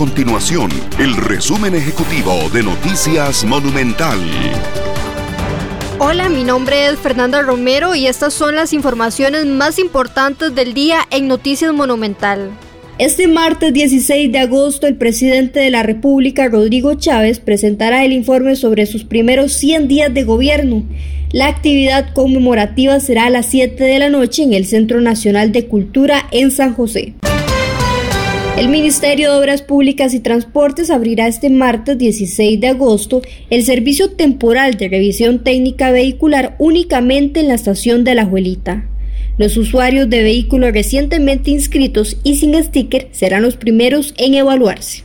continuación el resumen ejecutivo de Noticias Monumental. Hola, mi nombre es Fernanda Romero y estas son las informaciones más importantes del día en Noticias Monumental. Este martes 16 de agosto, el presidente de la República, Rodrigo Chávez, presentará el informe sobre sus primeros 100 días de gobierno. La actividad conmemorativa será a las 7 de la noche en el Centro Nacional de Cultura en San José. El Ministerio de Obras Públicas y Transportes abrirá este martes 16 de agosto el servicio temporal de revisión técnica vehicular únicamente en la estación de La Juelita. Los usuarios de vehículos recientemente inscritos y sin sticker serán los primeros en evaluarse.